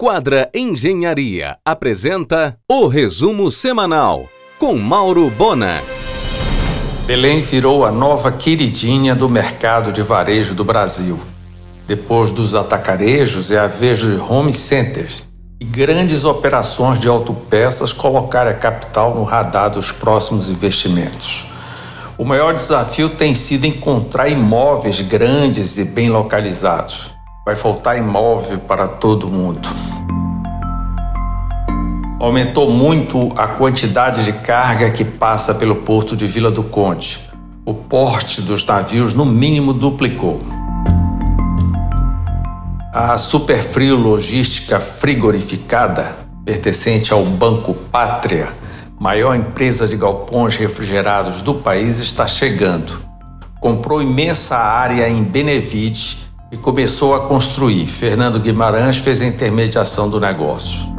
Quadra Engenharia apresenta o resumo semanal com Mauro Bona. Belém virou a nova queridinha do mercado de varejo do Brasil. Depois dos atacarejos, é a vez de home centers e grandes operações de autopeças colocar a capital no radar dos próximos investimentos. O maior desafio tem sido encontrar imóveis grandes e bem localizados. Vai faltar imóvel para todo mundo. Aumentou muito a quantidade de carga que passa pelo porto de Vila do Conde. O porte dos navios, no mínimo, duplicou. A Superfrio Logística Frigorificada, pertencente ao Banco Pátria, maior empresa de galpões refrigerados do país, está chegando. Comprou imensa área em Benevides e começou a construir. Fernando Guimarães fez a intermediação do negócio.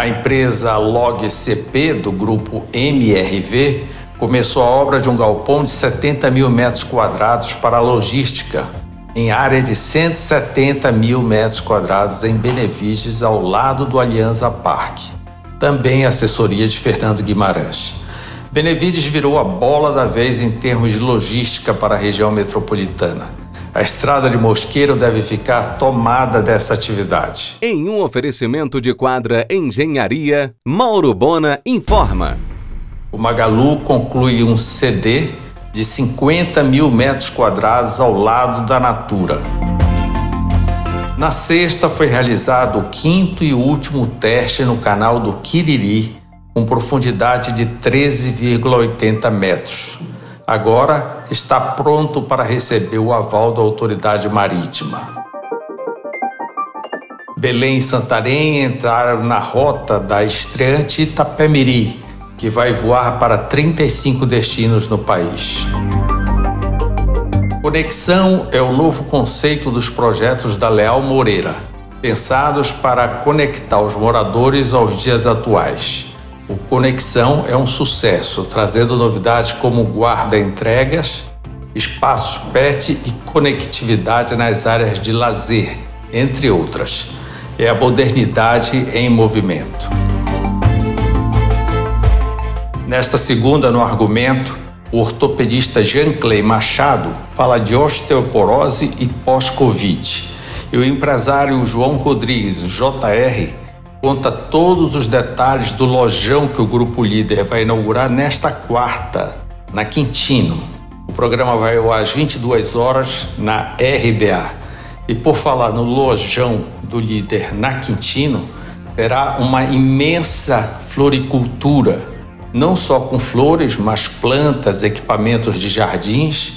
A empresa LogCP, do grupo MRV, começou a obra de um galpão de 70 mil metros quadrados para logística, em área de 170 mil metros quadrados em Benevides, ao lado do Alianza Parque. Também assessoria de Fernando Guimarães. Benevides virou a bola da vez em termos de logística para a região metropolitana. A estrada de Mosqueiro deve ficar tomada dessa atividade. Em um oferecimento de quadra Engenharia, Mauro Bona informa. O Magalu conclui um CD de 50 mil metros quadrados ao lado da Natura. Na sexta foi realizado o quinto e último teste no canal do Quiriri, com profundidade de 13,80 metros. Agora está pronto para receber o aval da autoridade marítima. Belém e Santarém entraram na rota da estreante Itapemiri, que vai voar para 35 destinos no país. Conexão é o novo conceito dos projetos da Leal Moreira, pensados para conectar os moradores aos dias atuais. O Conexão é um sucesso, trazendo novidades como guarda-entregas, espaços PET e conectividade nas áreas de lazer, entre outras. É a modernidade em movimento. Nesta segunda, no argumento, o ortopedista Jean-Clay Machado fala de osteoporose e pós-Covid. E o empresário João Rodrigues, JR, conta todos os detalhes do lojão que o Grupo Líder vai inaugurar nesta quarta, na Quintino. O programa vai às 22 horas na RBA. E por falar no lojão do Líder na Quintino, terá uma imensa floricultura, não só com flores, mas plantas, equipamentos de jardins,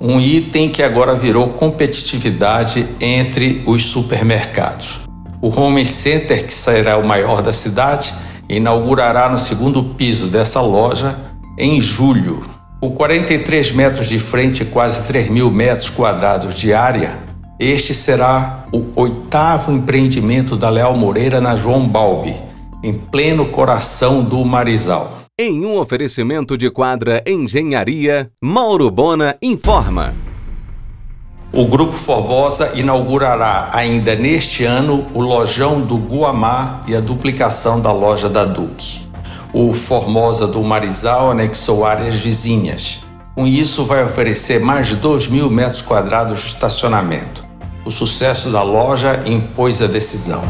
um item que agora virou competitividade entre os supermercados. O Home Center, que será o maior da cidade, inaugurará no segundo piso dessa loja em julho. Com 43 metros de frente e quase 3 mil metros quadrados de área, este será o oitavo empreendimento da Leal Moreira na João Balbi, em pleno coração do Marizal. Em um oferecimento de quadra Engenharia, Mauro Bona informa. O Grupo Formosa inaugurará ainda neste ano o lojão do Guamá e a duplicação da loja da Duque. O Formosa do Marizal anexou áreas vizinhas. Com isso, vai oferecer mais de 2 mil metros quadrados de estacionamento. O sucesso da loja impôs a decisão.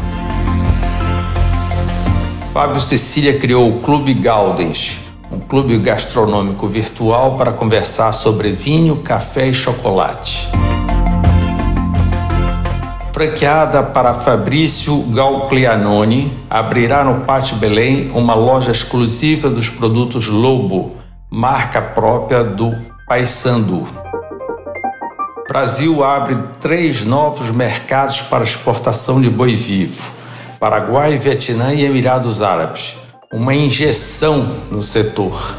Fábio Cecília criou o Clube Galdens, um clube gastronômico virtual para conversar sobre vinho, café e chocolate franqueada para Fabrício Galclianoni, abrirá no Pátio Belém uma loja exclusiva dos produtos Lobo, marca própria do Paysandu. Brasil abre três novos mercados para exportação de boi vivo: Paraguai, Vietnã e Emirados Árabes. Uma injeção no setor.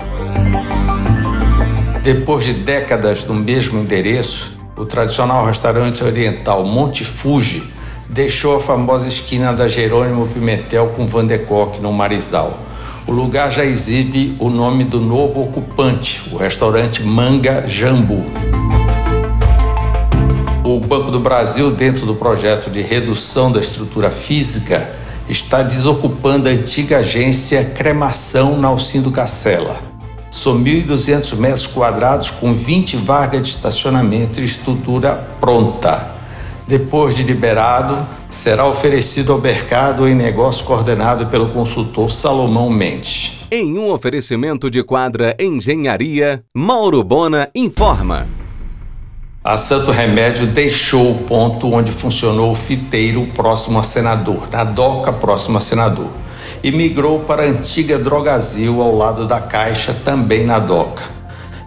Depois de décadas no mesmo endereço, o tradicional restaurante oriental Monte Fuji deixou a famosa esquina da Jerônimo Pimentel com Van de Kock, no Marizal. O lugar já exibe o nome do novo ocupante, o restaurante Manga Jambu. O Banco do Brasil, dentro do projeto de redução da estrutura física, está desocupando a antiga agência Cremação na Alcindo Cacela. São 1.200 metros quadrados com 20 vagas de estacionamento e estrutura pronta. Depois de liberado, será oferecido ao mercado em negócio coordenado pelo consultor Salomão Mendes. Em um oferecimento de quadra Engenharia, Mauro Bona informa. A Santo Remédio deixou o ponto onde funcionou o fiteiro próximo a senador, na doca próximo a senador, e migrou para a antiga Drogazil ao lado da Caixa, também na doca.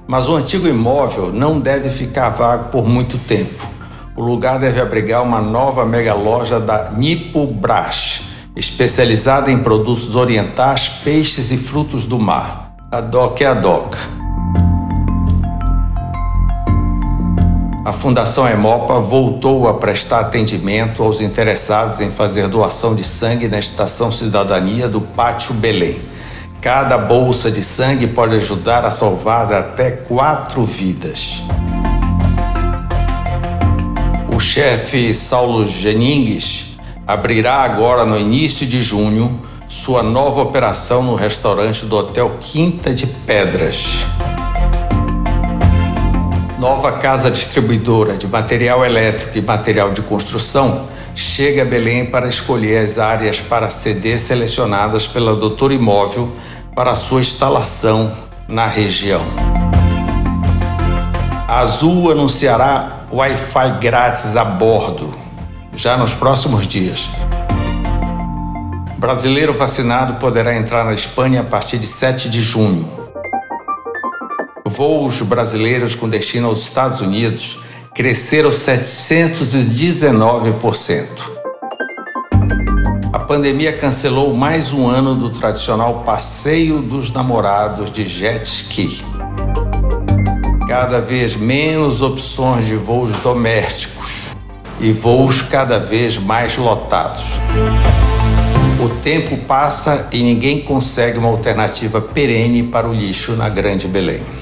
Mas o antigo imóvel não deve ficar vago por muito tempo. O lugar deve abrigar uma nova mega loja da Nipo Brás, especializada em produtos orientais, peixes e frutos do mar. A doca é a doca. A Fundação Hemopa voltou a prestar atendimento aos interessados em fazer doação de sangue na Estação Cidadania do Pátio Belém. Cada bolsa de sangue pode ajudar a salvar até quatro vidas. O chefe Saulo Geningues abrirá agora, no início de junho, sua nova operação no restaurante do Hotel Quinta de Pedras nova casa distribuidora de material elétrico e material de construção chega a Belém para escolher as áreas para ceder selecionadas pela Doutor Imóvel para sua instalação na região. A Azul anunciará Wi-Fi grátis a bordo já nos próximos dias. Brasileiro vacinado poderá entrar na Espanha a partir de 7 de junho voos brasileiros com destino aos Estados Unidos cresceram 719%. A pandemia cancelou mais um ano do tradicional passeio dos namorados de jet ski. Cada vez menos opções de voos domésticos e voos cada vez mais lotados. O tempo passa e ninguém consegue uma alternativa perene para o lixo na Grande Belém.